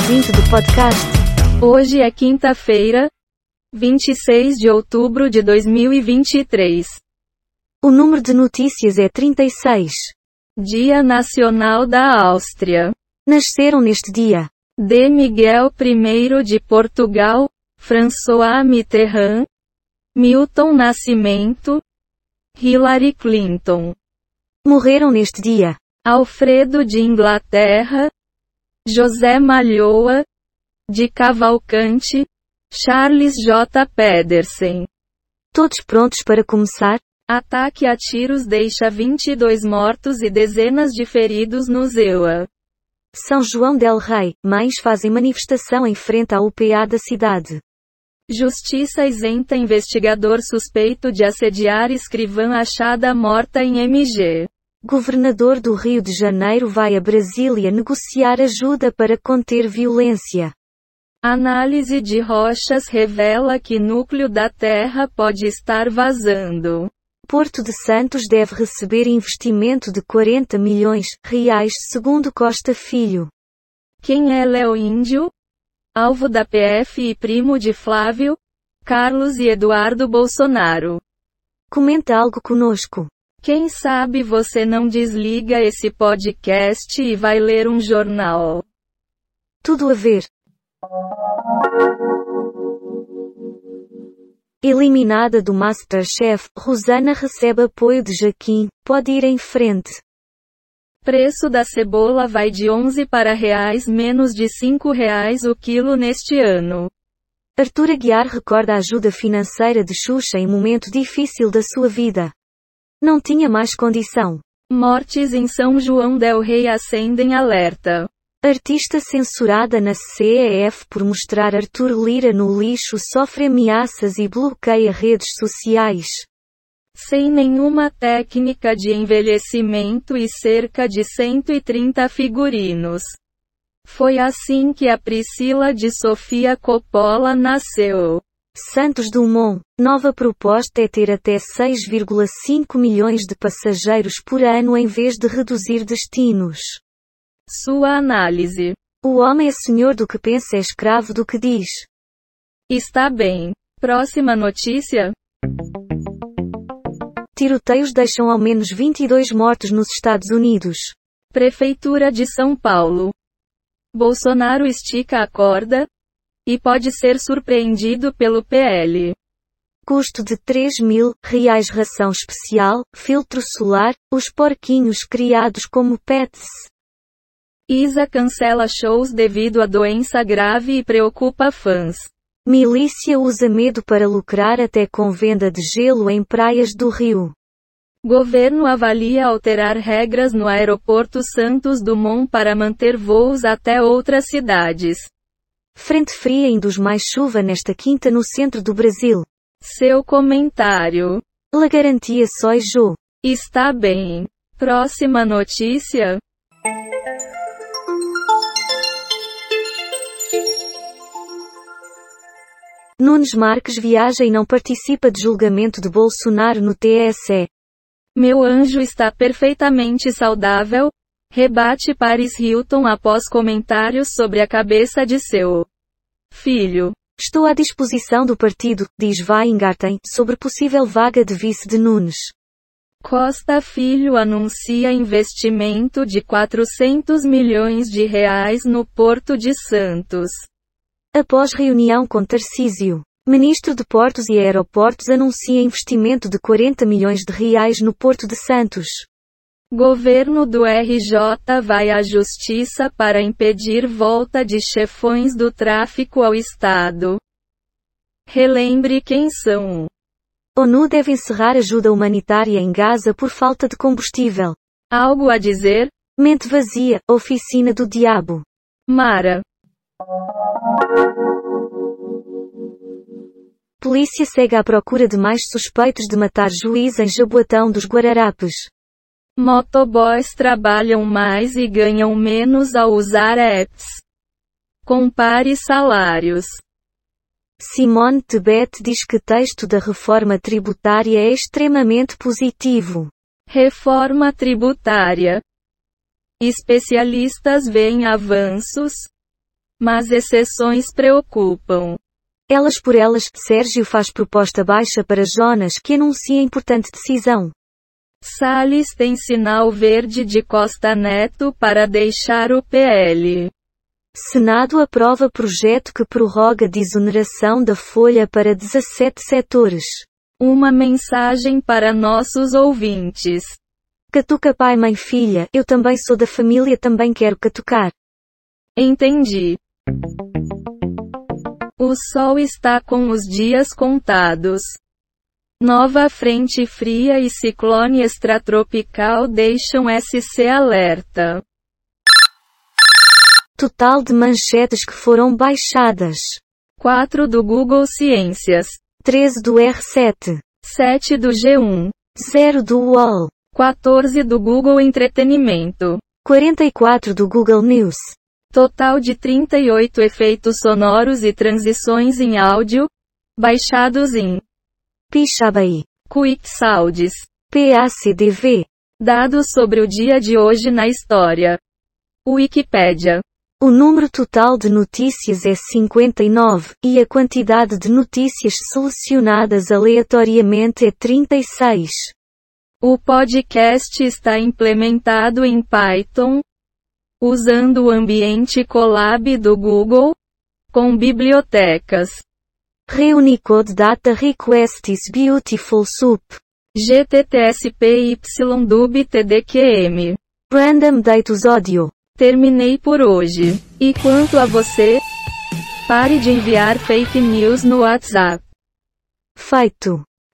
ouvinte do podcast. Hoje é quinta-feira, 26 de outubro de 2023. O número de notícias é 36. Dia Nacional da Áustria. Nasceram neste dia De Miguel I de Portugal, François Mitterrand, Milton Nascimento, Hillary Clinton, Morreram neste dia Alfredo de Inglaterra, José Malhoa, de Cavalcante, Charles J. Pedersen. Todos prontos para começar? Ataque a tiros deixa 22 mortos e dezenas de feridos no Zewa. São João del Rei, mães fazem manifestação em frente à UPA da cidade. Justiça isenta investigador suspeito de assediar escrivã achada morta em MG. Governador do Rio de Janeiro vai a Brasília negociar ajuda para conter violência. Análise de rochas revela que núcleo da Terra pode estar vazando. Porto de Santos deve receber investimento de 40 milhões reais, segundo Costa Filho. Quem é Léo Índio? Alvo da PF e primo de Flávio, Carlos e Eduardo Bolsonaro. Comenta algo conosco. Quem sabe você não desliga esse podcast e vai ler um jornal. Tudo a ver. Eliminada do Masterchef, Rosana recebe apoio de Jaquim, pode ir em frente. Preço da cebola vai de 11 para reais menos de 5 reais o quilo neste ano. Arthur Aguiar recorda a ajuda financeira de Xuxa em momento difícil da sua vida. Não tinha mais condição. Mortes em São João del Rei acendem alerta. Artista censurada na CEF por mostrar Arthur Lira no lixo sofre ameaças e bloqueia redes sociais. Sem nenhuma técnica de envelhecimento e cerca de 130 figurinos. Foi assim que a Priscila de Sofia Coppola nasceu. Santos Dumont. Nova proposta é ter até 6,5 milhões de passageiros por ano em vez de reduzir destinos. Sua análise. O homem é senhor do que pensa é escravo do que diz. Está bem. Próxima notícia? Tiroteios deixam ao menos 22 mortos nos Estados Unidos. Prefeitura de São Paulo. Bolsonaro estica a corda, e pode ser surpreendido pelo PL. Custo de 3 mil reais ração especial, filtro solar, os porquinhos criados como pets. Isa cancela shows devido a doença grave e preocupa fãs. Milícia usa medo para lucrar até com venda de gelo em praias do Rio. Governo avalia alterar regras no aeroporto Santos Dumont para manter voos até outras cidades. Frente fria induz mais chuva nesta quinta no centro do Brasil. Seu comentário. La garantia só Jô. Está bem. Próxima notícia? Nunes Marques viaja e não participa de julgamento de Bolsonaro no TSE. Meu anjo está perfeitamente saudável, rebate Paris Hilton após comentários sobre a cabeça de seu filho. Estou à disposição do partido, diz Weingarten, sobre possível vaga de vice de Nunes. Costa Filho anuncia investimento de 400 milhões de reais no Porto de Santos. Após reunião com Tarcísio, ministro de Portos e Aeroportos anuncia investimento de 40 milhões de reais no Porto de Santos. Governo do RJ vai à justiça para impedir volta de chefões do tráfico ao Estado. Relembre quem são. ONU deve encerrar ajuda humanitária em Gaza por falta de combustível. Algo a dizer? Mente vazia, oficina do diabo. Mara. Polícia segue à procura de mais suspeitos de matar juiz em Jaboatão dos Guararapes. Motoboys trabalham mais e ganham menos ao usar apps. Compare salários. Simone Tebet diz que texto da reforma tributária é extremamente positivo. Reforma tributária. Especialistas veem avanços, Mas exceções preocupam. Elas por elas, Sérgio faz proposta baixa para Jonas que anuncia importante decisão. Salles tem sinal verde de Costa Neto para deixar o PL. Senado aprova projeto que prorroga desoneração da folha para 17 setores. Uma mensagem para nossos ouvintes. Catuca pai mãe filha, eu também sou da família também quero catucar. Entendi. O sol está com os dias contados. Nova frente fria e ciclone extratropical deixam SC alerta. Total de manchetes que foram baixadas. 4 do Google Ciências. 13 do R7. 7 do G1. 0 do UOL. 14 do Google Entretenimento. 44 do Google News. Total de 38 efeitos sonoros e transições em áudio, baixados em Pixabay. Quick Sounds. PACDV. Dados sobre o dia de hoje na história. Wikipédia. O número total de notícias é 59, e a quantidade de notícias selecionadas aleatoriamente é 36. O podcast está implementado em Python, usando o ambiente Colab do Google, com bibliotecas Reunicode Data Request is Beautiful Soup. GTTSPYDUB TDQM. Random Datus Audio. Terminei por hoje. E quanto a você? Pare de enviar fake news no WhatsApp. Feito.